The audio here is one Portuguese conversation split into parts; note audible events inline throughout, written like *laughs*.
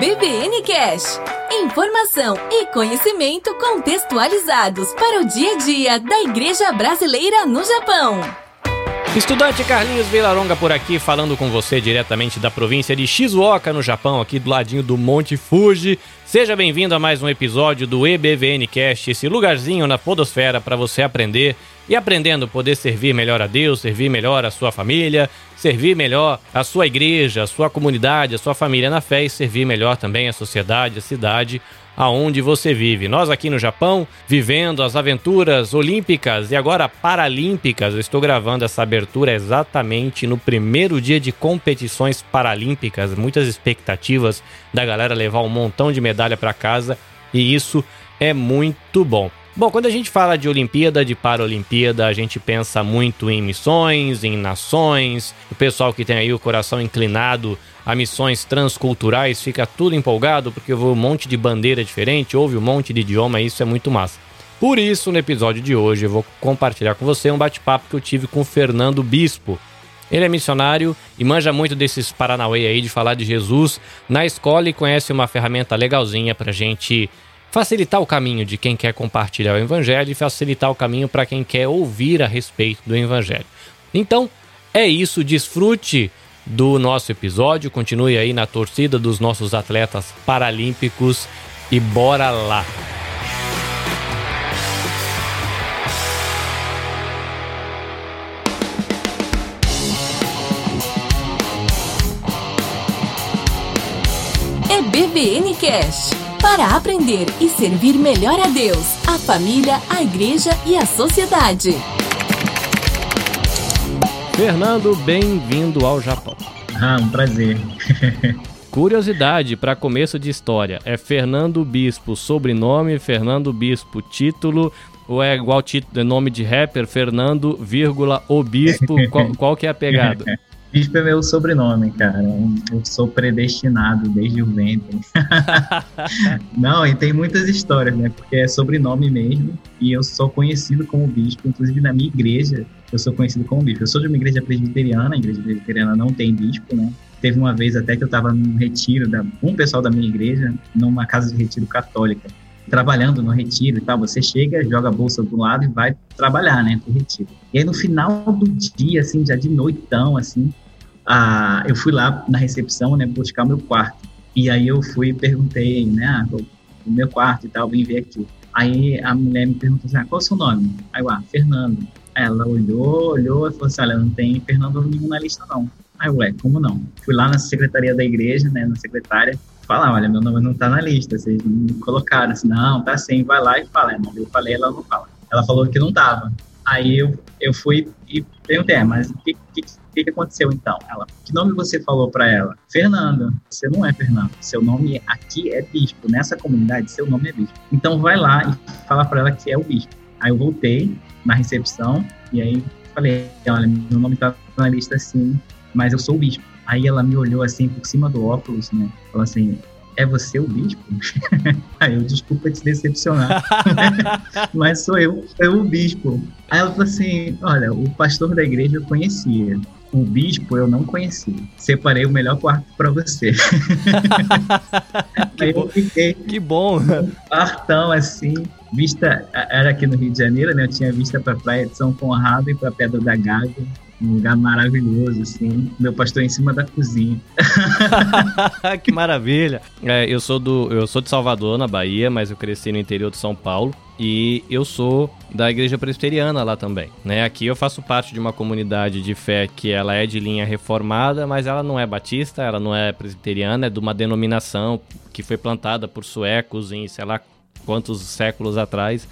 EBVN Cash. Informação e conhecimento contextualizados para o dia a dia da Igreja Brasileira no Japão. Estudante Carlinhos Vilaronga por aqui, falando com você diretamente da província de Shizuoka, no Japão, aqui do ladinho do Monte Fuji. Seja bem-vindo a mais um episódio do EBVN Cast, esse lugarzinho na podosfera para você aprender e aprendendo poder servir melhor a Deus, servir melhor a sua família, servir melhor a sua igreja, a sua comunidade, a sua família na fé e servir melhor também a sociedade, a cidade aonde você vive. Nós aqui no Japão, vivendo as aventuras olímpicas e agora paralímpicas, eu estou gravando essa abertura exatamente no primeiro dia de competições paralímpicas, muitas expectativas da galera levar um montão de medalha para casa e isso é muito bom. Bom, quando a gente fala de Olimpíada, de Paralimpíada, a gente pensa muito em missões, em nações. O pessoal que tem aí o coração inclinado a missões transculturais fica tudo empolgado porque houve um monte de bandeira diferente, houve um monte de idioma, e isso é muito massa. Por isso, no episódio de hoje, eu vou compartilhar com você um bate-papo que eu tive com o Fernando Bispo. Ele é missionário e manja muito desses Paranauê aí de falar de Jesus na escola e conhece uma ferramenta legalzinha pra gente facilitar o caminho de quem quer compartilhar o Evangelho e facilitar o caminho para quem quer ouvir a respeito do Evangelho. Então, é isso, desfrute do nosso episódio, continue aí na torcida dos nossos atletas paralímpicos e bora lá! É BVN Cash para aprender e servir melhor a Deus, a família, a igreja e a sociedade. Fernando, bem-vindo ao Japão. Ah, um prazer. *laughs* Curiosidade para começo de história: é Fernando Bispo sobrenome, Fernando Bispo título, ou é igual título, é nome de rapper, Fernando, vírgula, o Bispo? *laughs* qual, qual que é a pegada? *laughs* Bispo é meu sobrenome, cara. Eu sou predestinado desde o ventre. *laughs* Não, e tem muitas histórias, né? Porque é sobrenome mesmo. E eu sou conhecido como bispo. Inclusive, na minha igreja, eu sou conhecido como bispo. Eu sou de uma igreja presbiteriana. A igreja presbiteriana não tem bispo, né? Teve uma vez até que eu estava num retiro da um pessoal da minha igreja, numa casa de retiro católica trabalhando no retiro e tal, você chega, joga a bolsa do lado e vai trabalhar, né, pro retiro. E aí no final do dia, assim, já de noitão, assim, ah, eu fui lá na recepção, né, buscar meu quarto. E aí eu fui e perguntei, né, ah, o meu quarto e tal, vim ver aqui. Aí a mulher me perguntou assim, ah, qual é o seu nome? Aí eu, ah, Fernando. Aí ela olhou, olhou e falou assim, olha, não tem Fernando nenhum na lista não. Aí, ué, como não? Fui lá na secretaria da igreja, né, na secretária, falar, olha, meu nome não tá na lista, vocês me colocaram, assim, não, tá sim, vai lá e fala. Eu falei, ela não fala. Ela falou que não tava. Aí eu, eu fui e perguntei, é, mas o que, que, que aconteceu então? Ela, que nome você falou para ela? Fernando. Você não é Fernando. Seu nome aqui é Bispo. Nessa comunidade, seu nome é Bispo. Então vai lá e fala para ela que é o Bispo. Aí eu voltei na recepção e aí falei, olha, meu nome tá na lista assim, mas eu sou o Bispo. Aí ela me olhou assim por cima do óculos, né? Falou assim: é você o bispo? *laughs* Aí eu, desculpa te decepcionar, *laughs* mas sou eu, eu o bispo. Aí ela falou assim: olha, o pastor da igreja eu conhecia. O bispo eu não conhecia. Separei o melhor quarto para você. *laughs* que, fiquei que bom. Um quartão assim, vista era aqui no Rio de Janeiro, né? Eu tinha vista para a praia de São Conrado e para Pedra da Gávea um lugar maravilhoso, assim. Meu pastor em cima da cozinha. *laughs* que maravilha! É, eu sou do, eu sou de Salvador, na Bahia, mas eu cresci no interior de São Paulo e eu sou da igreja presbiteriana lá também, né? Aqui eu faço parte de uma comunidade de fé que ela é de linha reformada, mas ela não é batista, ela não é presbiteriana, é de uma denominação que foi plantada por suecos em, sei lá, quantos séculos atrás,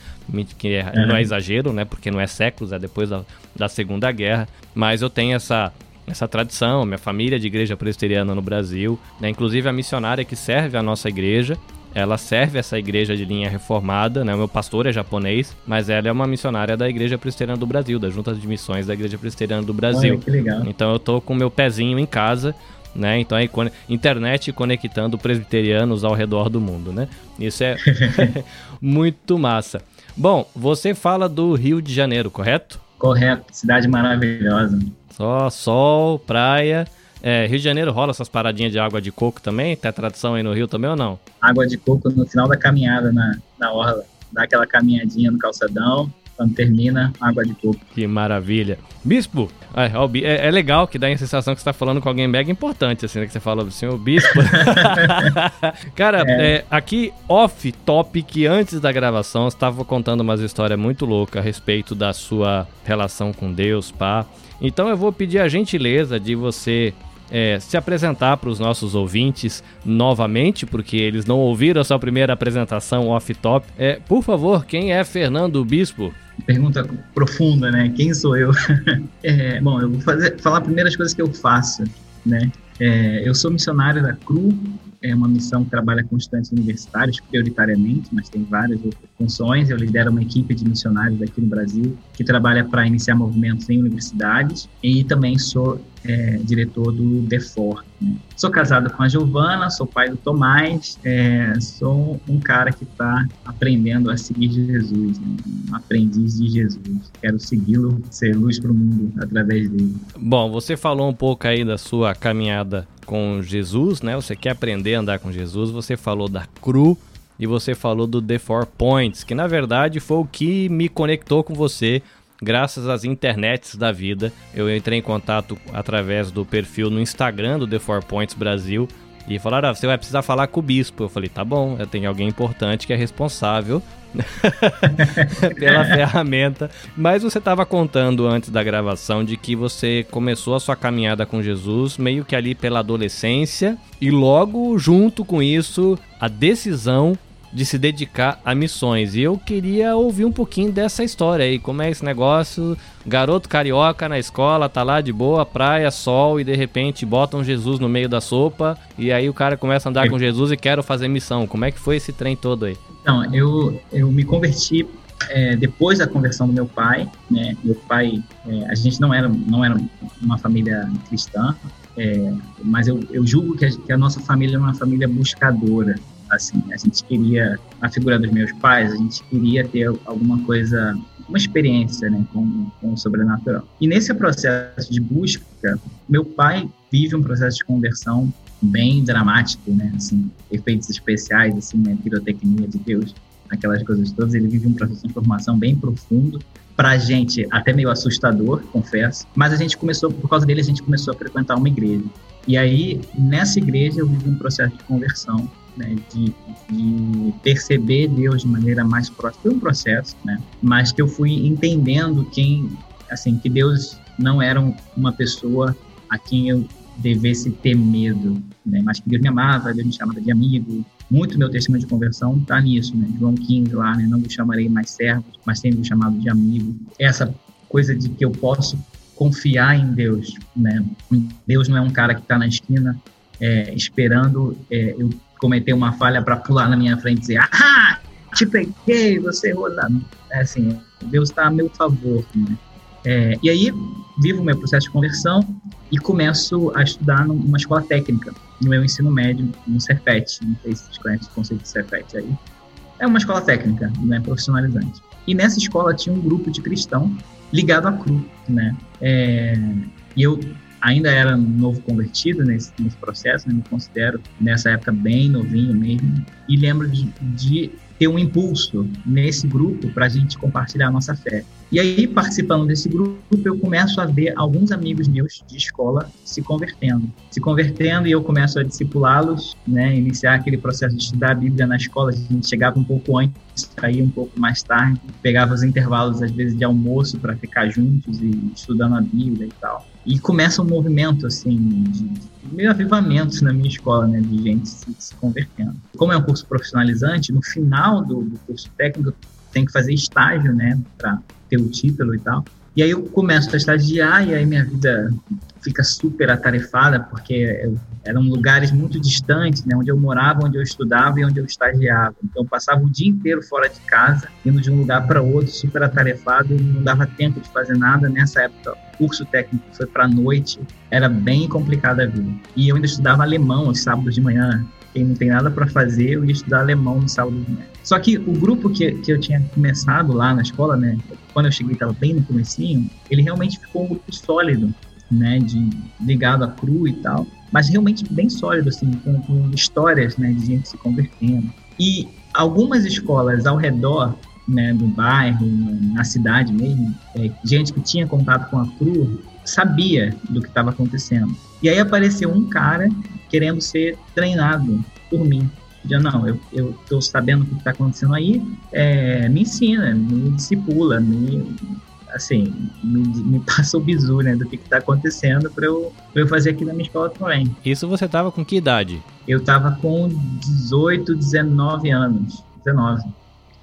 que é, uhum. não é exagero, né? Porque não é séculos, é depois da, da Segunda Guerra. Mas eu tenho essa essa tradição, minha família de igreja presbiteriana no Brasil, né? inclusive a missionária que serve a nossa igreja, ela serve essa igreja de linha reformada, né? O meu pastor é japonês, mas ela é uma missionária da Igreja Presbiteriana do Brasil, da Junta de Missões da Igreja Presbiteriana do Brasil. Olha, que legal. Então eu tô com meu pezinho em casa, né? Então aí internet conectando presbiterianos ao redor do mundo, né? Isso é *laughs* muito massa. Bom, você fala do Rio de Janeiro, correto? Correto, cidade maravilhosa. Só sol, praia. É, Rio de Janeiro rola essas paradinhas de água de coco também? Tem tradição aí no Rio também ou não? Água de coco no final da caminhada na, na orla. Dá aquela caminhadinha no calçadão, quando termina, água de coco. Que maravilha. Bispo, é, é, é legal que dá a sensação que você está falando com alguém mega importante, assim, né? Que você fala assim, o bispo. *laughs* Cara, é. É, aqui off topic, antes da gravação, você estava contando umas histórias muito loucas a respeito da sua relação com Deus, pá. Então eu vou pedir a gentileza de você é, se apresentar para os nossos ouvintes novamente, porque eles não ouviram a sua primeira apresentação off-top. É, por favor, quem é Fernando Bispo? Pergunta profunda, né? Quem sou eu? *laughs* é, bom, eu vou fazer, falar primeiro as coisas que eu faço, né? É, eu sou missionário da CRU, é uma missão que trabalha com estudantes universitários, prioritariamente, mas tem várias outras funções. Eu lidero uma equipe de missionários aqui no Brasil que trabalha para iniciar movimentos em universidades e também sou é, diretor do DEFOR. Né? Sou casado com a Giovana, sou pai do Tomás, é, sou um cara que está aprendendo a seguir Jesus, né? um aprendiz de Jesus. Quero segui-lo, ser luz para o mundo através dele. Bom, você falou um pouco aí da sua caminhada com Jesus, né? Você quer aprender a andar com Jesus, você falou da CRU e você falou do The Four Points, que na verdade foi o que me conectou com você graças às internets da vida. Eu entrei em contato através do perfil no Instagram do The Four Points Brasil e falaram: ah, você vai precisar falar com o bispo. Eu falei: tá bom, eu tenho alguém importante que é responsável *laughs* pela *laughs* ferramenta. Mas você estava contando antes da gravação de que você começou a sua caminhada com Jesus meio que ali pela adolescência e logo junto com isso a decisão de se dedicar a missões. E eu queria ouvir um pouquinho dessa história aí, como é esse negócio, garoto carioca na escola, tá lá de boa, praia, sol e de repente botam Jesus no meio da sopa e aí o cara começa a andar com Jesus e quero fazer missão. Como é que foi esse trem todo aí? Então, eu, eu me converti é, depois da conversão do meu pai, né? Meu pai, é, a gente não era, não era uma família cristã, é, mas eu, eu julgo que a, que a, nossa família é uma família buscadora assim, a gente queria, na figura dos meus pais, a gente queria ter alguma coisa, uma experiência, né, com, com o sobrenatural. E nesse processo de busca, meu pai vive um processo de conversão bem dramático, né, assim, efeitos especiais, assim, né, pirotecnia de Deus, aquelas coisas todas, ele vive um processo de transformação bem profundo, pra gente até meio assustador, confesso, mas a gente começou, por causa dele, a gente começou a frequentar uma igreja. E aí, nessa igreja, eu vivi um processo de conversão né, de, de, perceber Deus de maneira mais próxima. Foi um processo, né, mas que eu fui entendendo quem, assim, que Deus não era uma pessoa a quem eu devesse ter medo, né, mas que Deus me amava, Deus me chamava de amigo. Muito meu testemunho de conversão está nisso, né, João 15 lá, né, não vos chamarei mais servos, mas tenho vos chamado de amigo. Essa coisa de que eu posso confiar em Deus, né? Deus não é um cara que está na esquina é, esperando é, eu cometer uma falha para pular na minha frente e dizer, ah, te peguei, você errou. É assim, Deus está a meu favor. Né? É, e aí, vivo o meu processo de conversão e começo a estudar numa escola técnica, no meu ensino médio, no Serpet. Não sei se vocês conhecem o conceito de Serpet aí. É uma escola técnica, não é profissionalizante. E nessa escola tinha um grupo de cristão ligado à CRU, né? É, e eu ainda era novo convertido nesse, nesse processo, né? me considero nessa época bem novinho mesmo, e lembro de, de ter um impulso nesse grupo para a gente compartilhar a nossa fé. E aí, participando desse grupo, eu começo a ver alguns amigos meus de escola se convertendo. Se convertendo e eu começo a discipulá-los, né, iniciar aquele processo de estudar a Bíblia na escola. A gente chegava um pouco antes, saía um pouco mais tarde, pegava os intervalos, às vezes, de almoço para ficar juntos e estudando a Bíblia e tal. E começa um movimento, assim, de, meio avivamentos na minha escola, né, de gente se, se convertendo. Como é um curso profissionalizante, no final do, do curso técnico tem que fazer estágio, né, para ter o título e tal. E aí eu começo a estagiar e aí minha vida fica super atarefada, porque eram lugares muito distantes, né, onde eu morava, onde eu estudava e onde eu estagiava. Então eu passava o dia inteiro fora de casa, indo de um lugar para outro, super atarefado, não dava tempo de fazer nada. Nessa época, o curso técnico foi para noite, era bem complicada a vida. E eu ainda estudava alemão aos sábados de manhã, quem não tem nada para fazer, eu ia estudar alemão no sábado de manhã. Só que o grupo que, que eu tinha começado lá na escola, né, quando eu cheguei estava bem no comecinho, ele realmente ficou um grupo sólido. né, de ligado à cru e tal, mas realmente bem sólido, assim, com, com histórias, né, de gente se convertendo. E algumas escolas ao redor, né, do bairro, na cidade mesmo, é, gente que tinha contato com a cru sabia do que estava acontecendo. E aí apareceu um cara querendo ser treinado por mim. Já não, eu, eu tô sabendo o que está acontecendo aí, é, me ensina, me discipula, me, assim, me, me *laughs* passa o bizu, né, do que está acontecendo para eu, eu fazer aqui na minha escola também. Isso você tava com que idade? Eu tava com 18, 19 anos. 19.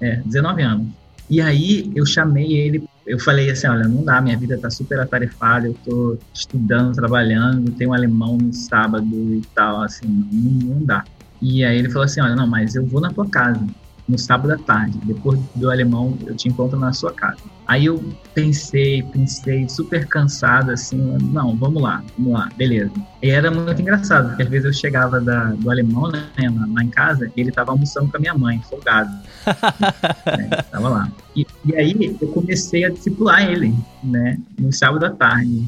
É, 19 anos. E aí eu chamei ele, eu falei assim, olha, não dá, minha vida tá super atarefada, eu tô estudando, trabalhando, tenho um alemão no sábado e tal, assim, não, não dá. E aí ele falou assim, olha, não, mas eu vou na tua casa no sábado à tarde. Depois do alemão, eu te encontro na sua casa. Aí eu pensei, pensei, super cansado, assim, não, vamos lá, vamos lá, beleza. E era muito engraçado, porque às vezes eu chegava da, do alemão, né, lá em casa, e ele tava almoçando com a minha mãe, folgado. né, *laughs* tava lá. E, e aí eu comecei a discipular ele, né, no sábado à tarde.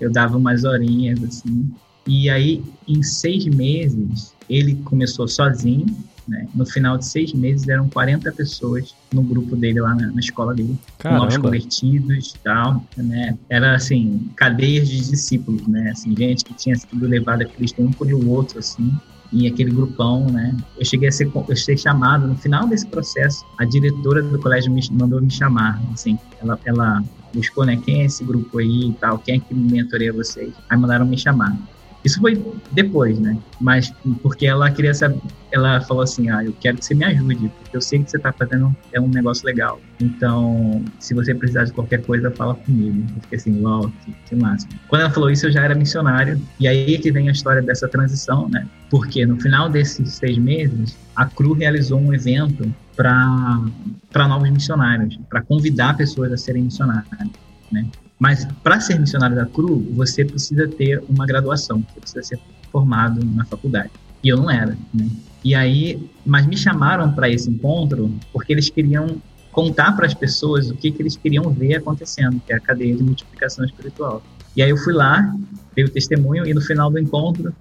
Eu dava umas horinhas, assim. E aí, em seis meses, ele começou sozinho, né? No final de seis meses eram 40 pessoas no grupo dele lá na, na escola dele, Caramba. novos convertidos e tal, né? Era assim, cadeias de discípulos, né? Assim, gente que tinha sido levada a Cristo um por o outro, assim, em aquele grupão, né? Eu cheguei a ser, eu ser chamado no final desse processo, a diretora do colégio me mandou me chamar, assim, ela, ela buscou, né? Quem é esse grupo aí e tal? Quem é que mentoreia vocês? Aí mandaram me chamar. Isso foi depois, né? Mas porque ela queria saber, ela falou assim: "Ah, eu quero que você me ajude, porque eu sei que você tá fazendo é um negócio legal. Então, se você precisar de qualquer coisa, fala comigo". Eu fiquei assim: "Uau, que, que massa". Quando ela falou isso, eu já era missionário. E aí que vem a história dessa transição, né? Porque no final desses seis meses, a CRU realizou um evento para novos missionários, para convidar pessoas a serem missionários, né? Mas para ser missionário da CRU, você precisa ter uma graduação, você precisa ser formado na faculdade. E eu não era, né? E aí, mas me chamaram para esse encontro porque eles queriam contar para as pessoas o que, que eles queriam ver acontecendo, que é a cadeia de multiplicação espiritual. E aí eu fui lá, dei o testemunho e no final do encontro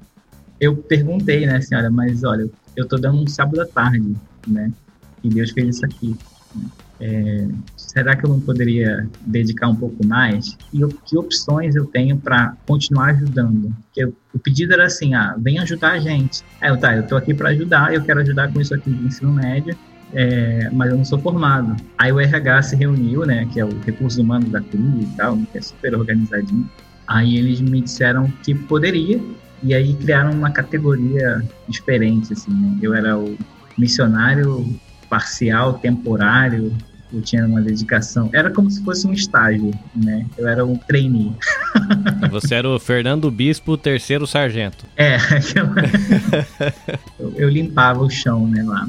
eu perguntei, né, senhora, mas olha, eu tô dando um sábado à tarde, né? E Deus fez isso aqui. Né? É, será que eu não poderia dedicar um pouco mais? E que opções eu tenho para continuar ajudando? Porque o pedido era assim, ah, vem ajudar a gente. Aí eu, tá, eu tô aqui para ajudar, eu quero ajudar com isso aqui de ensino médio, é, mas eu não sou formado. Aí o RH se reuniu, né, que é o Recursos Humanos da CRU e tal, que é super organizadinho. Aí eles me disseram que poderia, e aí criaram uma categoria diferente, assim, né? Eu era o missionário parcial, temporário, eu tinha uma dedicação. Era como se fosse um estágio, né? Eu era um trainee. Você era o Fernando Bispo, terceiro sargento. É, *laughs* eu, eu, limpava o chão, né, lá.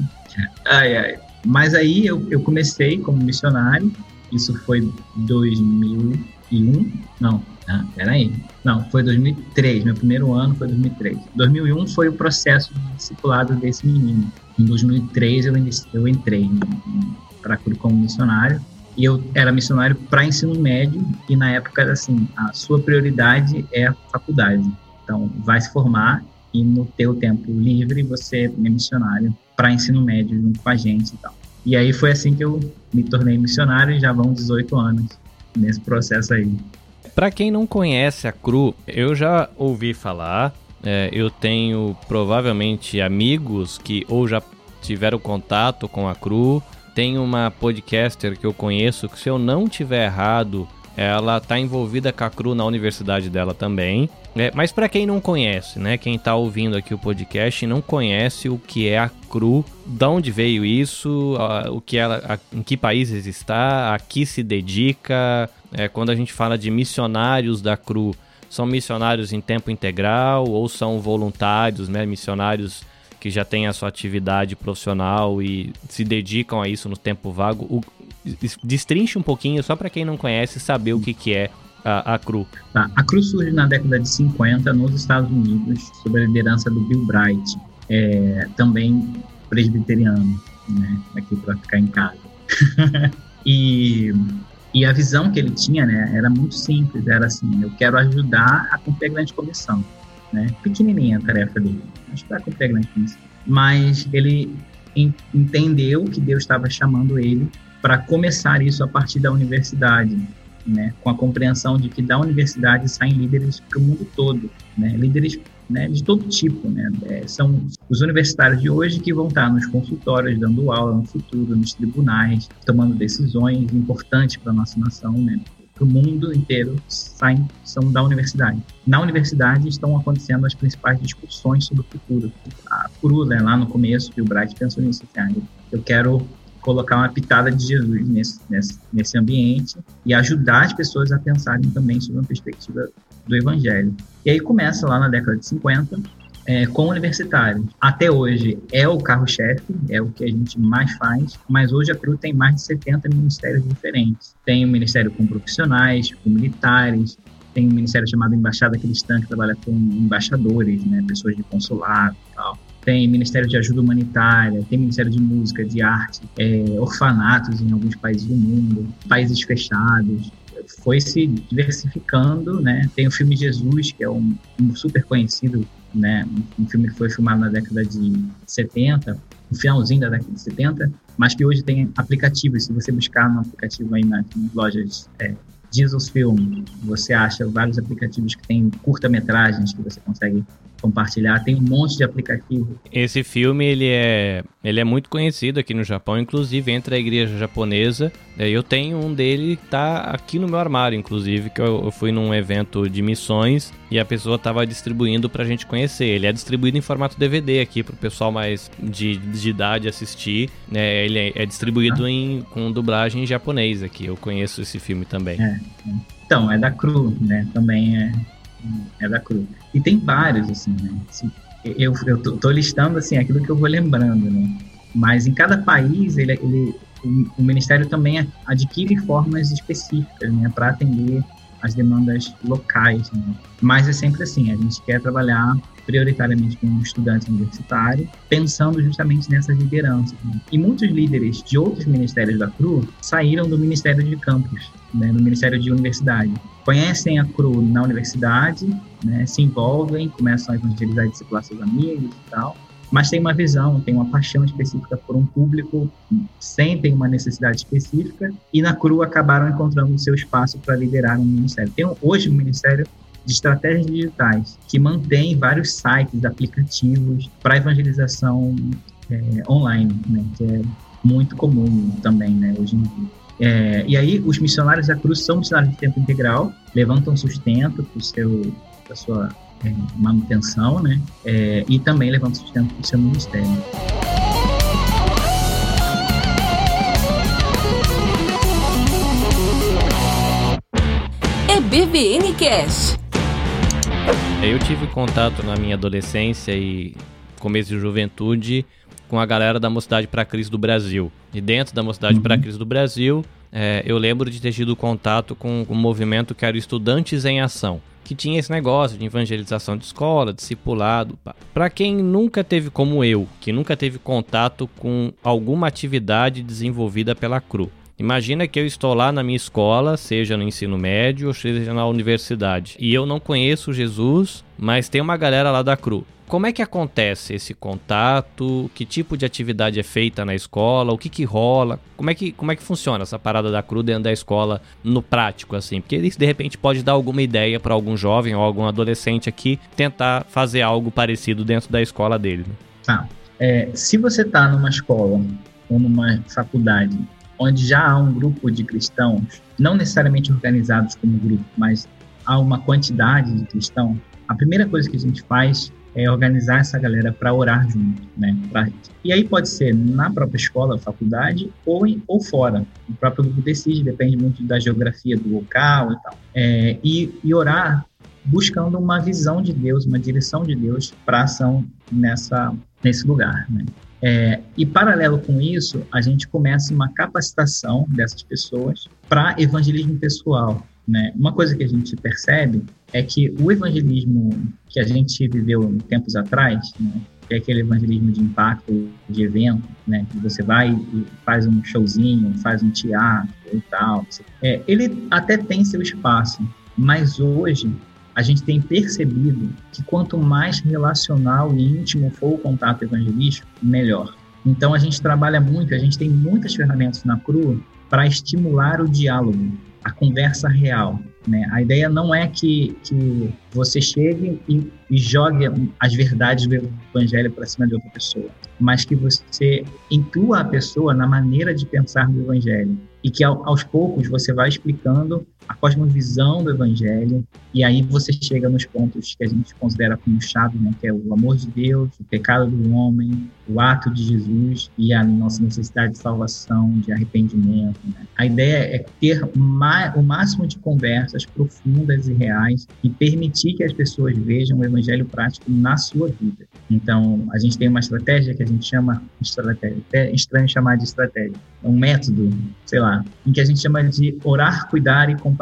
Ai, ai. Mas aí eu, eu comecei como missionário, isso foi 2001, não, ah, peraí, não, foi 2003, meu primeiro ano foi 2003. 2001 foi o processo de discipulado desse menino. Em 2003 eu, eu entrei para como missionário e eu era missionário para ensino médio e na época era assim a sua prioridade é a faculdade. Então vai se formar e no teu tempo livre você é missionário para ensino médio junto com a gente e tal. E aí foi assim que eu me tornei missionário e já vão 18 anos nesse processo aí. Para quem não conhece a CRU eu já ouvi falar é, eu tenho provavelmente amigos que ou já tiveram contato com a CRU tem uma podcaster que eu conheço que, se eu não tiver errado, ela está envolvida com a CRU na universidade dela também. É, mas para quem não conhece, né? Quem está ouvindo aqui o podcast e não conhece o que é a CRU, de onde veio isso, a, o que ela, a, em que países está, a que se dedica. É, quando a gente fala de missionários da CRU, são missionários em tempo integral ou são voluntários, né? Missionários que já têm a sua atividade profissional e se dedicam a isso no tempo vago. O, destrinche um pouquinho, só para quem não conhece, saber o que, que é a, a CRU. Tá. A CRU surge na década de 50 nos Estados Unidos, sob a liderança do Bill Bright, é, também presbiteriano, né? aqui para ficar em casa. *laughs* e, E a visão que ele tinha, né, era muito simples, era assim, eu quero ajudar a cumprir a grande comissão, né? Pequenininha a tarefa dele, ajudar a cumprir a grande comissão. Mas ele entendeu que Deus estava chamando ele para começar isso a partir da universidade, né, com a compreensão de que da universidade saem líderes para o mundo todo, né, líderes né, de todo tipo. Né, é, são os universitários de hoje que vão estar nos consultórios, dando aula no futuro, nos tribunais, tomando decisões importantes para a nossa nação, né, o mundo inteiro saem, são da universidade. Na universidade estão acontecendo as principais discussões sobre o futuro. A CRU, né, lá no começo, que o Bright pensou nisso, assim, eu quero colocar uma pitada de Jesus nesse, nesse, nesse ambiente e ajudar as pessoas a pensarem também sobre uma perspectiva do Evangelho. E aí começa lá na década de 50, é, com universitários. Até hoje é o carro-chefe, é o que a gente mais faz, mas hoje a CRU tem mais de 70 ministérios diferentes. Tem o um ministério com profissionais, com militares, tem um ministério chamado Embaixada Cristã, que trabalha com embaixadores, né, pessoas de consulado e tal tem Ministério de Ajuda Humanitária, tem Ministério de Música, de Arte, é, orfanatos em alguns países do mundo, países fechados. Foi se diversificando, né? Tem o filme Jesus, que é um, um super conhecido, né? Um filme que foi filmado na década de 70, no finalzinho da década de 70, mas que hoje tem aplicativos. Se você buscar no aplicativo aí nas, lojas é, Jesus Film, você acha vários aplicativos que tem curta-metragens que você consegue compartilhar. Tem um monte de aplicativo. Esse filme ele é, ele é muito conhecido aqui no Japão, inclusive entre a igreja japonesa. É, eu tenho um dele tá aqui no meu armário, inclusive, que eu, fui num evento de missões e a pessoa estava distribuindo pra gente conhecer. Ele é distribuído em formato DVD aqui pro pessoal mais de, de idade assistir. É, ele é, é distribuído ah. em, com dublagem em japonês aqui. Eu conheço esse filme também. É. Então, é da Cru, né? Também é é da cruz. E tem vários, assim, né? Assim, eu, eu tô, tô, listando, assim, aquilo que eu vou lembrando, né? Mas em cada país, ele, ele o, o Ministério também adquire formas específicas, né? Para atender as demandas locais, né? Mas é sempre assim, a gente quer trabalhar prioritariamente com estudantes universitários, pensando justamente nessas lideranças. Né? E muitos líderes de outros ministérios da CRU saíram do Ministério de Campus, né, no Ministério de Universidade. Conhecem a CRU na universidade, né, se envolvem, começam a evangelizar e discipular seus amigos e tal, mas tem uma visão, tem uma paixão específica por um público, sentem uma necessidade específica e na CRU acabaram encontrando o seu espaço para liderar um ministério. Tem hoje um ministério de estratégias digitais que mantém vários sites, aplicativos para evangelização é, online, né, que é muito comum também, né, hoje em dia. É, e aí, os missionários da cruz são missionários de tempo integral, levantam sustento para a sua é, manutenção, né? É, e também levantam sustento para o seu ministério. BVN Cash. Eu tive contato na minha adolescência e começo de juventude com a galera da Mocidade para a Crise do Brasil. E dentro da Mocidade uhum. para a Crise do Brasil, é, eu lembro de ter tido contato com um movimento que era Estudantes em Ação, que tinha esse negócio de evangelização de escola, discipulado. Para quem nunca teve como eu, que nunca teve contato com alguma atividade desenvolvida pela CRU. Imagina que eu estou lá na minha escola, seja no ensino médio ou seja na universidade, e eu não conheço Jesus, mas tem uma galera lá da CRU. Como é que acontece esse contato? Que tipo de atividade é feita na escola? O que que rola? Como é que, como é que funciona essa parada da CRU dentro da escola no prático, assim? Porque isso de repente pode dar alguma ideia para algum jovem ou algum adolescente aqui tentar fazer algo parecido dentro da escola dele. Né? Tá. É, se você está numa escola ou numa faculdade onde já há um grupo de cristãos, não necessariamente organizados como grupo, mas há uma quantidade de cristãos, a primeira coisa que a gente faz é organizar essa galera para orar junto, né? Pra... E aí pode ser na própria escola, faculdade ou, em, ou fora. O próprio grupo decide, depende muito da geografia do local e tal. É, e, e orar buscando uma visão de Deus, uma direção de Deus para ação nessa nesse lugar, né? É, e paralelo com isso, a gente começa uma capacitação dessas pessoas para evangelismo pessoal. Né? Uma coisa que a gente percebe é que o evangelismo que a gente viveu tempos atrás, né, que é aquele evangelismo de impacto, de evento, né? Que você vai e faz um showzinho, faz um teatro e tal. É, ele até tem seu espaço, mas hoje a gente tem percebido que quanto mais relacional e íntimo for o contato evangelístico, melhor. Então a gente trabalha muito, a gente tem muitas ferramentas na CRU para estimular o diálogo, a conversa real. Né? A ideia não é que, que você chegue e, e jogue as verdades do evangelho para cima de outra pessoa, mas que você inclua a pessoa na maneira de pensar do evangelho e que aos poucos você vai explicando a cosmovisão do evangelho, e aí você chega nos pontos que a gente considera como chave, né, que é o amor de Deus, o pecado do homem, o ato de Jesus e a nossa necessidade de salvação, de arrependimento. Né? A ideia é ter o máximo de conversas profundas e reais e permitir que as pessoas vejam o evangelho prático na sua vida. Então, a gente tem uma estratégia que a gente chama estratégia, até estranho chamar de estratégia, é um método, sei lá, em que a gente chama de orar, cuidar e compartilhar.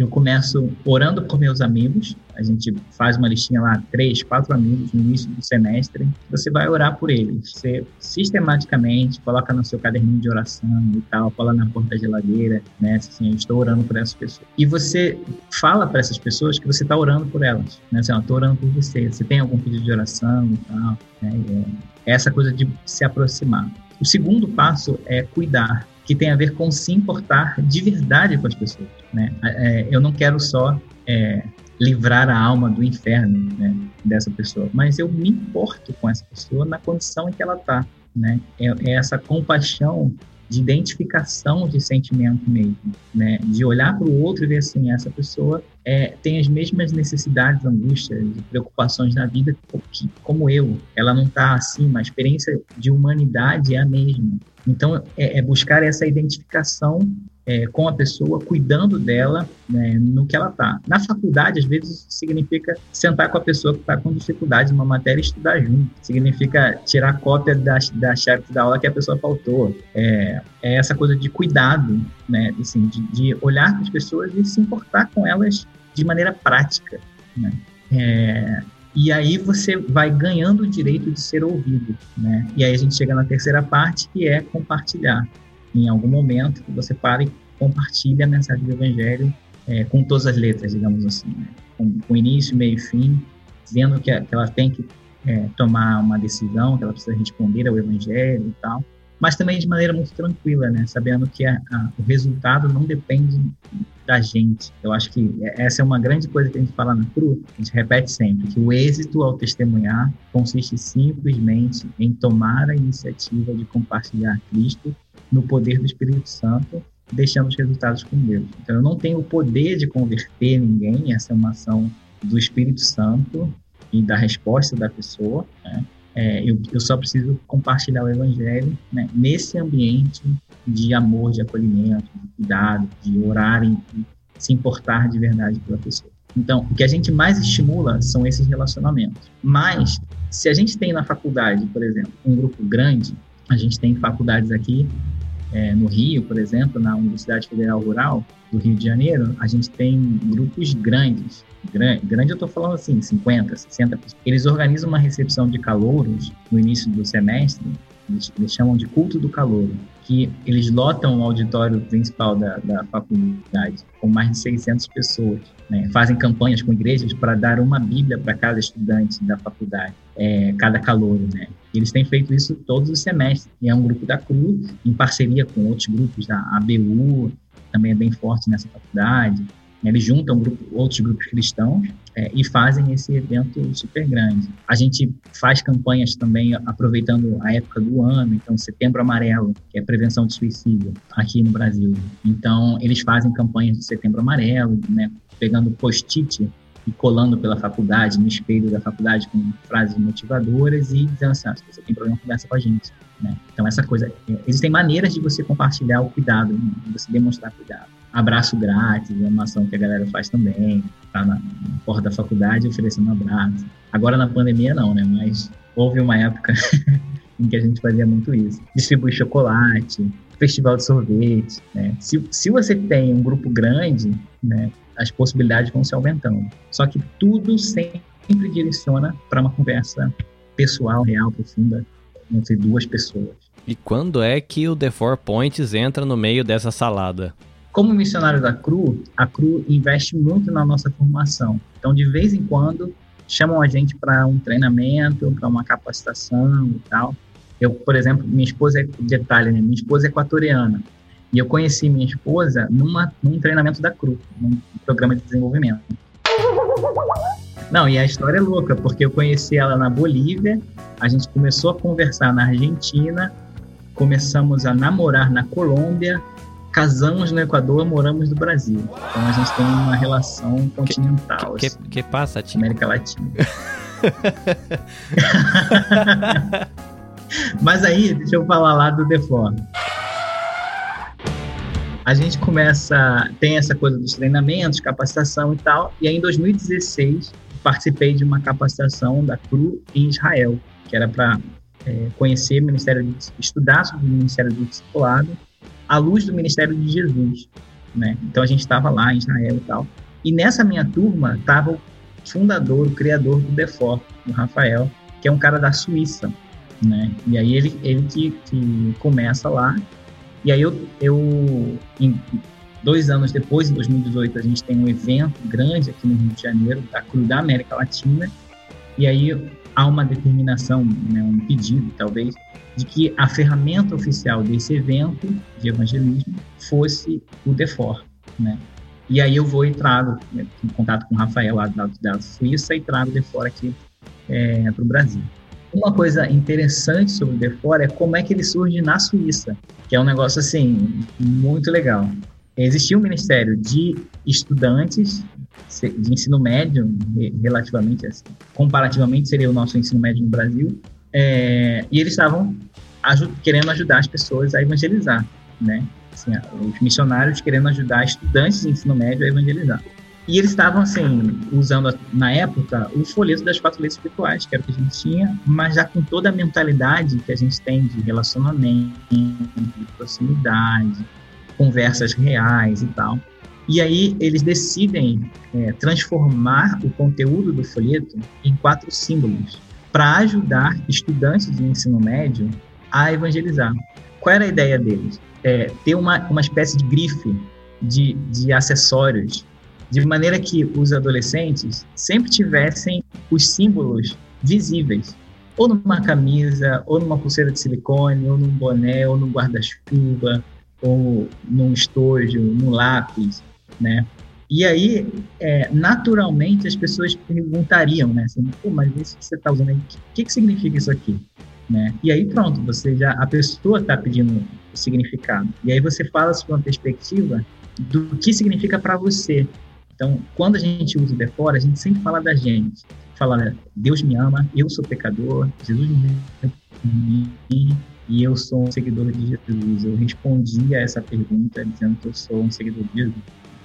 Eu começo orando por meus amigos, a gente faz uma listinha lá, três, quatro amigos no início do semestre, você vai orar por eles. Você sistematicamente coloca no seu caderninho de oração e tal, cola na porta da geladeira, né? Assim, eu estou orando por essas pessoas. E você fala para essas pessoas que você está orando por elas, né? Assim, estou orando por você. Você tem algum pedido de oração e tal, né? É essa coisa de se aproximar. O segundo passo é cuidar que tem a ver com se importar de verdade com as pessoas. Né? É, eu não quero só é, livrar a alma do inferno né, dessa pessoa, mas eu me importo com essa pessoa na condição em que ela está. Né? É, é, essa compaixão de identificação de sentimento mesmo, né? De olhar para o outro e ver assim, essa pessoa é, tem as mesmas necessidades, angústias, preocupações na vida que, como eu. Ela não está assim, mas a experiência de humanidade é a mesma. Então, é, é buscar essa identificação é, com a pessoa, cuidando dela né, no que ela está. Na faculdade, às vezes, significa sentar com a pessoa que está com dificuldade numa matéria e estudar junto. Significa tirar cópia da, da chave da aula que a pessoa faltou. É, é essa coisa de cuidado, né, assim, de, de olhar para as pessoas e se importar com elas de maneira prática. Né? É, e aí você vai ganhando o direito de ser ouvido, né? E aí a gente chega na terceira parte, que é compartilhar. Em algum momento, você para e compartilha a mensagem do Evangelho é, com todas as letras, digamos assim, né? com, com, início, meio e fim, dizendo que, que ela tem que é, tomar uma decisão, que ela precisa responder ao Evangelho e tal, mas também de maneira muito tranquila, né? Sabendo que a, a, o resultado não depende da gente. Eu acho que essa é uma grande coisa que a gente fala na CRU, a gente repete sempre, que o êxito ao testemunhar consiste simplesmente em tomar a iniciativa de compartilhar Cristo no poder do Espírito Santo, deixando os resultados com Deus. Então, eu não tenho o poder de converter ninguém, essa é uma ação do Espírito Santo e da resposta da pessoa, né? É, eu, eu, só preciso compartilhar o evangelho né, nesse ambiente de amor, de acolhimento, de cuidado, de orar e se importar de verdade pela pessoa. Então, o que a gente mais estimula são esses relacionamentos. Mas, se a gente tem na faculdade, por exemplo, um grupo grande, a gente tem faculdades aqui é, no Rio, por exemplo, na Universidade Federal Rural do Rio de Janeiro, a gente tem grupos grandes. Grande, grande eu estou falando assim, 50, 60 pessoas. Eles organizam uma recepção de calouros no início do semestre, eles, eles chamam de culto do calouro, que eles lotam o auditório principal da, da faculdade com mais de 600 pessoas. Né? Fazem campanhas com igrejas para dar uma Bíblia para cada estudante da faculdade, é, cada calouro, né? Eles têm feito isso todos os semestres. E é um grupo da CRU, em parceria com outros grupos da ABU, também é bem forte nessa faculdade. Eles juntam grupo, outros grupos cristãos é, e fazem esse evento super grande. A gente faz campanhas também aproveitando a época do ano, então Setembro Amarelo, que é prevenção de suicídio aqui no Brasil. Então eles fazem campanhas de Setembro Amarelo, né, pegando post-it e colando pela faculdade, no espelho da faculdade com frases motivadoras e dizendo assim, ah, se você tem problema, conversa com a gente. Né? Então essa coisa, é, existem maneiras de você compartilhar o cuidado, né? de você demonstrar cuidado. Abraço grátis, é uma ação que a galera faz também, tá na, porta da faculdade oferecendo um abraço. Agora na pandemia não, né? Mas houve uma época *laughs* em que a gente fazia muito isso. Distribuir chocolate, festival de sorvete. Né? Se, se você tem um grupo grande, né, as possibilidades vão se aumentando. Só que tudo sempre direciona para uma conversa pessoal, real, profunda entre duas pessoas. E quando é que o The Four Points entra no meio dessa salada? Como missionário da CRU, a CRU investe muito na nossa formação. Então, de vez em quando, chamam a gente para um treinamento, para uma capacitação e tal. Eu, por exemplo, minha esposa é, detalhe, né? Minha esposa é equatoriana. E eu conheci minha esposa numa, num treinamento da CRU, num programa de desenvolvimento. Não, e a história é louca, porque eu conheci ela na Bolívia, a gente começou a conversar na Argentina, começamos a namorar na Colômbia, casamos no Equador, moramos no Brasil. Então a gente tem uma relação continental. Que, assim, que, que passa, tio? América Latina. *laughs* Mas aí, deixa eu falar lá do Deform. A gente começa, tem essa coisa dos treinamentos, capacitação e tal, e aí em 2016 participei de uma capacitação da CRU em Israel, que era para é, conhecer o Ministério, de, estudar sobre o Ministério do Discipulado à luz do Ministério de Jesus, né? Então a gente estava lá em Israel e tal. E nessa minha turma estava o fundador, o criador do DeFort, o Rafael, que é um cara da Suíça, né? E aí ele, ele que, que começa lá. E aí eu, eu em, dois anos depois, em 2018, a gente tem um evento grande aqui no Rio de Janeiro, da Cruz da América Latina. E aí há uma determinação, né, um pedido, talvez, de que a ferramenta oficial desse evento de evangelismo fosse o DEFOR, né? E aí eu vou e trago, né, em contato com o Rafael lá da, da Suíça e trago o DEFOR aqui é, para o Brasil. Uma coisa interessante sobre o DEFOR é como é que ele surge na Suíça, que é um negócio, assim, muito legal. Existia um ministério de estudantes de ensino médio, relativamente, assim, comparativamente seria o nosso ensino médio no Brasil, é, e eles estavam querendo ajudar as pessoas a evangelizar, né? Assim, os missionários querendo ajudar estudantes de ensino médio a evangelizar. E eles estavam, assim, usando, na época, o folheto das quatro leis espirituais, que era o que a gente tinha, mas já com toda a mentalidade que a gente tem de relacionamento, de proximidade, conversas reais e tal. E aí eles decidem é, transformar o conteúdo do folheto em quatro símbolos para ajudar estudantes de ensino médio a evangelizar. Qual era a ideia deles? É, ter uma, uma espécie de grife de, de acessórios, de maneira que os adolescentes sempre tivessem os símbolos visíveis, ou numa camisa, ou numa pulseira de silicone, ou num boné, ou num guarda-chuva, ou num estojo, num lápis, né? E aí, é, naturalmente, as pessoas perguntariam, né? Assim, Pô, mas isso que você está usando aí, o que, que significa isso aqui? Né? E aí, pronto, você já, a pessoa está pedindo o significado. E aí você fala sobre uma perspectiva do que significa para você. Então, quando a gente usa o defora, a gente sempre fala da gente. Fala? Deus me ama, eu sou pecador, Jesus me ama e eu sou um seguidor de Jesus. Eu respondi a essa pergunta dizendo que eu sou um seguidor de Jesus.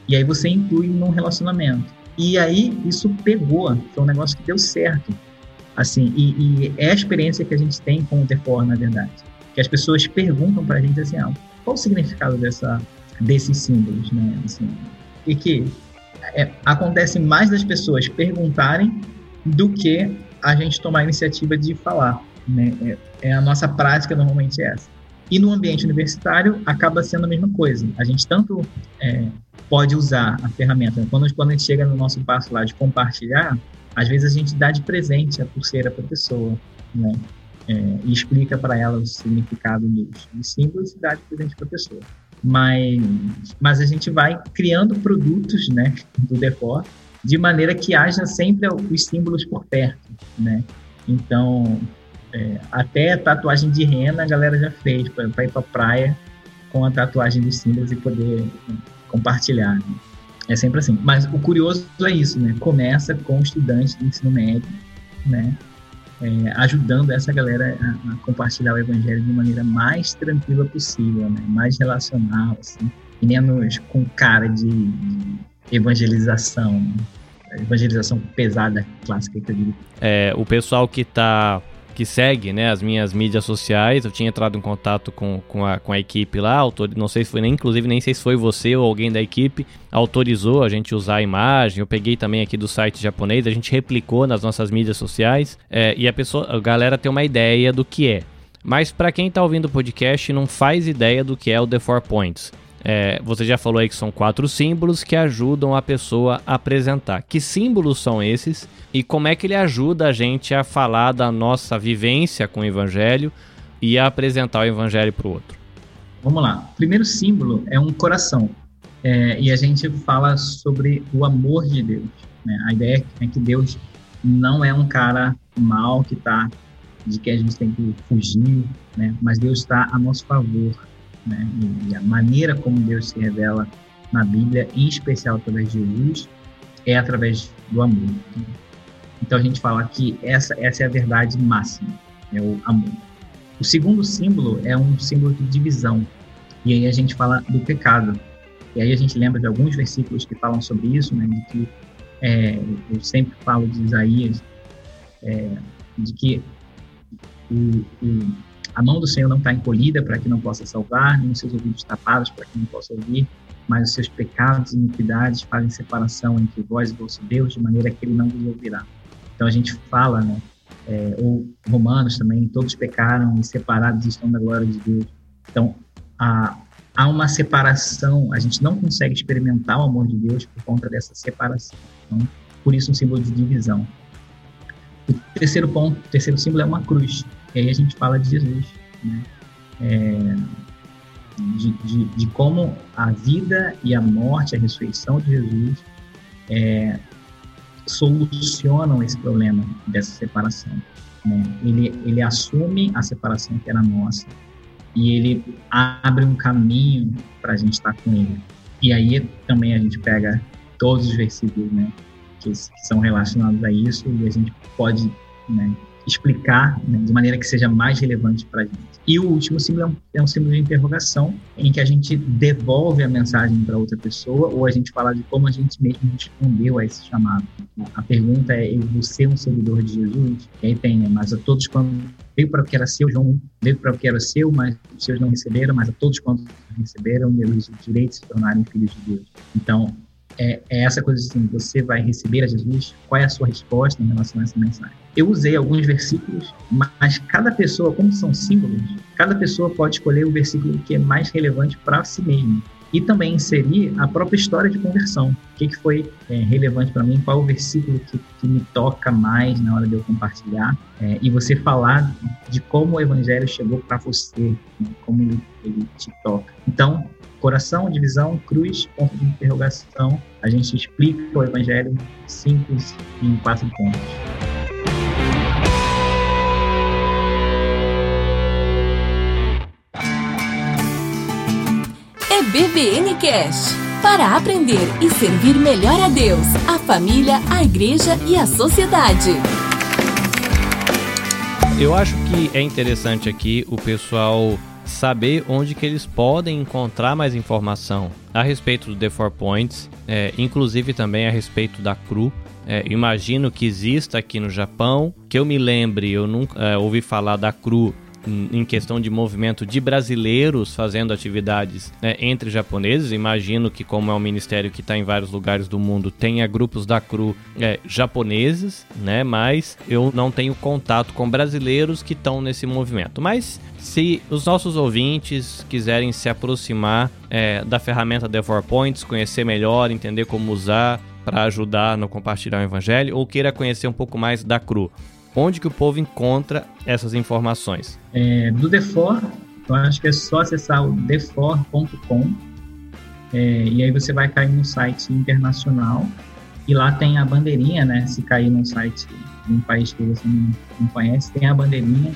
E aí você inclui num relacionamento. E aí isso pegou, foi um negócio que deu certo. Assim, e, e é a experiência que a gente tem com o Tefor, na verdade. Que as pessoas perguntam pra gente assim, ah, qual o significado dessa, desses símbolos, né? Assim, e que é, acontece mais das pessoas perguntarem do que a gente tomar a iniciativa de falar, né? É, é a nossa prática normalmente é essa. E no ambiente universitário acaba sendo a mesma coisa. A gente tanto é, pode usar a ferramenta. Quando, quando a gente chega no nosso passo lá de compartilhar, às vezes a gente dá de presente a pulseira para a pessoa, né? É, e explica para ela o significado dos, dos símbolos e dá de presente para a pessoa. Mas, mas a gente vai criando produtos, né, *laughs* do decor, de maneira que haja sempre os símbolos por perto, né? Então, é, até tatuagem de rena a galera já fez para ir para a praia com a tatuagem dos símbolos e poder compartilhar. Né? É sempre assim. Mas o curioso é isso, né? Começa com estudantes de ensino médio, né? É, ajudando essa galera a, a, compartilhar o evangelho de maneira mais tranquila possível, né? Mais relacional, assim. E menos com cara de, de evangelização, né? evangelização pesada, clássica que eu digo. É, o pessoal que está que segue né, as minhas mídias sociais. Eu tinha entrado em contato com, com, a, com a equipe lá, autor, não sei se foi nem, inclusive, nem sei se foi você ou alguém da equipe, autorizou a gente usar a imagem. Eu peguei também aqui do site japonês, a gente replicou nas nossas mídias sociais é, e a pessoa, a galera tem uma ideia do que é. Mas para quem está ouvindo o podcast não faz ideia do que é o The Four Points. É, você já falou aí que são quatro símbolos que ajudam a pessoa a apresentar. Que símbolos são esses e como é que ele ajuda a gente a falar da nossa vivência com o Evangelho e a apresentar o Evangelho para o outro? Vamos lá. O primeiro símbolo é um coração. É, e a gente fala sobre o amor de Deus. Né? A ideia é que Deus não é um cara mal que está de que a gente tem que fugir, né? mas Deus está a nosso favor né? E a maneira como Deus se revela na Bíblia, em especial através de Jesus, é através do amor. Então a gente fala que essa, essa é a verdade máxima, é o amor. O segundo símbolo é um símbolo de divisão. E aí a gente fala do pecado. E aí a gente lembra de alguns versículos que falam sobre isso, né? De que é, eu sempre falo de Isaías, é, de que o, o, a mão do Senhor não está encolhida para que não possa salvar, nem os seus ouvidos tapados para que não possa ouvir, mas os seus pecados e iniquidades fazem separação entre vós e vosso Deus, de maneira que ele não vos ouvirá. Então a gente fala, né, é, ou Romanos também, todos pecaram e separados estão da glória de Deus. Então há, há uma separação, a gente não consegue experimentar o amor de Deus por conta dessa separação. Então, por isso um símbolo de divisão. O terceiro ponto, o terceiro símbolo é uma cruz. E aí a gente fala de Jesus, né? É, de, de, de, como a vida e a morte, a ressurreição de Jesus é, solucionam esse problema dessa separação. Né? Ele, ele assume a separação que era nossa e ele abre um caminho para a gente estar com ele. E aí também a gente pega todos os versículos né, que, que são relacionados a isso e a gente pode né, explicar né, de maneira que seja mais relevante para a gente. E o último símbolo é um, é um, símbolo de interrogação, em que a gente devolve a mensagem para outra pessoa, ou a gente fala de como a gente mesmo respondeu a esse chamado. A pergunta é: você é um seguidor de Jesus? E aí tem, né, mas a todos quando veio para o que era seu, João veio para o que era seu, mas os seus não receberam, mas a todos quando receberam, eles direitos se tornarem filhos de Deus. Então, é, é, essa coisa assim, você vai receber a Jesus, qual é a sua resposta em relação a essa mensagem? Eu usei alguns versículos, mas cada pessoa, como são símbolos, cada pessoa pode escolher o versículo que é mais relevante para si mesmo. E também inserir a própria história de conversão. O que, que foi é, relevante para mim, qual o versículo que, que, me toca mais na hora de eu compartilhar. É, e você falar de como o evangelho chegou para você, né, como ele, ele te toca. Então, coração, divisão, cruz, ponto de interrogação. A gente explica o evangelho simples em quatro pontos. É BBN Cash. Para aprender e servir melhor a Deus, a família, a igreja e a sociedade. Eu acho que é interessante aqui o pessoal saber onde que eles podem encontrar mais informação a respeito do The Four Points, é, inclusive também a respeito da CRU. É, imagino que exista aqui no Japão. Que eu me lembre, eu nunca é, ouvi falar da CRU em questão de movimento de brasileiros fazendo atividades né, entre japoneses. Imagino que, como é um ministério que está em vários lugares do mundo, tenha grupos da CRU é, japoneses, né? Mas eu não tenho contato com brasileiros que estão nesse movimento. Mas se os nossos ouvintes quiserem se aproximar é, da ferramenta Devor Points, conhecer melhor, entender como usar para ajudar no compartilhar o evangelho, ou queira conhecer um pouco mais da CRU, onde que o povo encontra essas informações? É, do Defor, eu acho que é só acessar o defor.com é, e aí você vai cair no site internacional e lá tem a bandeirinha, né? Se cair num site de um país que você não, não conhece, tem a bandeirinha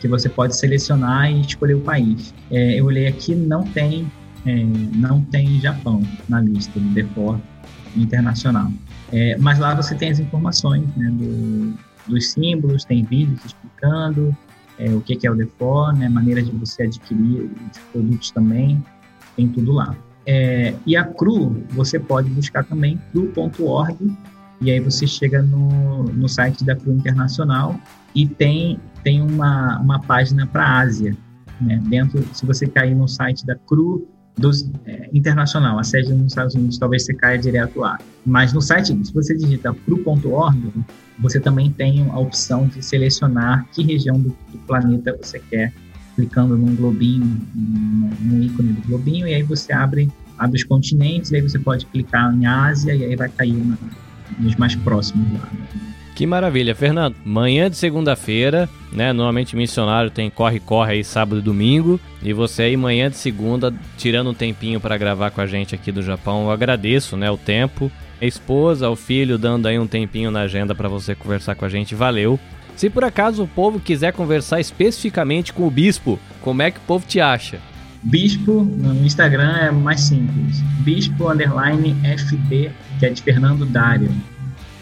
que você pode selecionar e escolher o país. É, eu olhei aqui, não tem, é, não tem Japão na lista do Defor internacional. É, mas lá você tem as informações né, do, dos símbolos, tem vídeos explicando é, o que, que é o DeFor, né, maneira de você adquirir os produtos também, tem tudo lá. É, e a CRU, você pode buscar também cru.org, e aí você chega no, no site da CRU Internacional e tem tem uma, uma página para a Ásia. Né? Dentro, se você cair no site da CRU dos, internacional, a sede nos Estados Unidos, talvez você caia direto lá. Mas no site, se você digita cru.org, você também tem a opção de selecionar que região do, do planeta você quer, clicando num globinho, num ícone do globinho, e aí você abre, abre os continentes, e aí você pode clicar em Ásia, e aí vai cair na, nos mais próximos lá. Que maravilha, Fernando. Manhã de segunda-feira, né? Normalmente missionário tem corre-corre aí sábado e domingo. E você aí manhã de segunda, tirando um tempinho para gravar com a gente aqui do Japão. Eu agradeço, né? O tempo. A esposa, o filho, dando aí um tempinho na agenda para você conversar com a gente. Valeu. Se por acaso o povo quiser conversar especificamente com o bispo, como é que o povo te acha? Bispo no Instagram é mais simples. Bispo underline FD, que é de Fernando Dário.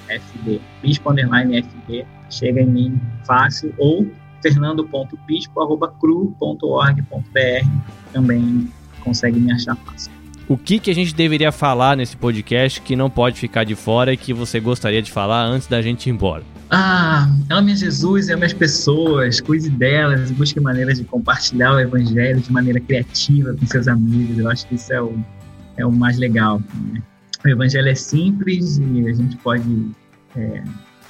FB, bispo underline FB, chega em mim fácil, ou fernando.bispo.cru.org.br também consegue me achar fácil. O que, que a gente deveria falar nesse podcast que não pode ficar de fora e que você gostaria de falar antes da gente ir embora? Ah, ame Jesus e ame as pessoas, cuide delas, busque maneiras de compartilhar o evangelho de maneira criativa com seus amigos. Eu acho que isso é o, é o mais legal. Né? O evangelho é simples e a gente pode é,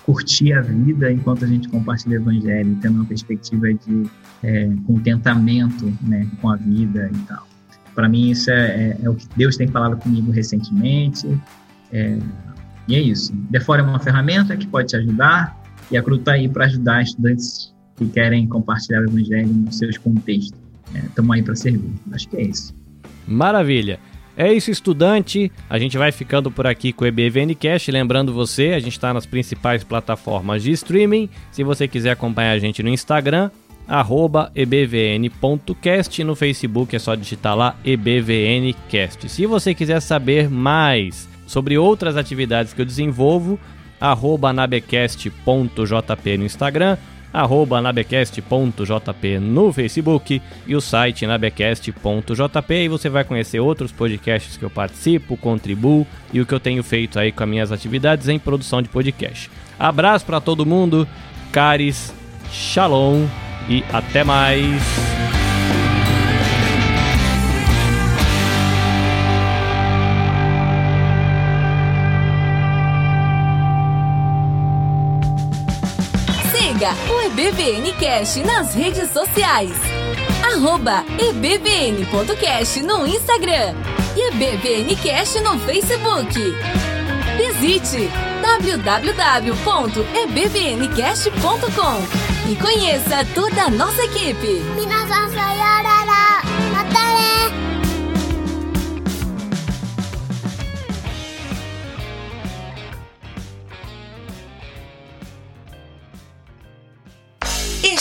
curtir a vida enquanto a gente compartilha o evangelho, tendo uma perspectiva de é, contentamento né, com a vida e tal. Para mim, isso é, é, é, o que Deus tem falado comigo recentemente. É, e é isso. Defora é uma ferramenta que pode te ajudar e a Cruz está aí para ajudar estudantes que querem compartilhar o evangelho nos seus contextos. Estamos é, aí para servir. Acho que é isso. Maravilha. É isso, estudante. A gente vai ficando por aqui com o EBVNcast. Lembrando você, a gente está nas principais plataformas de streaming. Se você quiser acompanhar a gente no Instagram, ebvn.cast. No Facebook é só digitar lá ebvncast. Se você quiser saber mais sobre outras atividades que eu desenvolvo, arroba nabecast.jp no Instagram arroba nabecast.jp no Facebook e o site nabecast.jp e você vai conhecer outros podcasts que eu participo, contribuo e o que eu tenho feito aí com as minhas atividades em produção de podcast. Abraço para todo mundo, caris, shalom e até mais. Siga o EBVN Cash nas redes sociais. Arroba no Instagram e EBVN Cash no Facebook. Visite www.ebvncast.com e conheça toda a nossa equipe.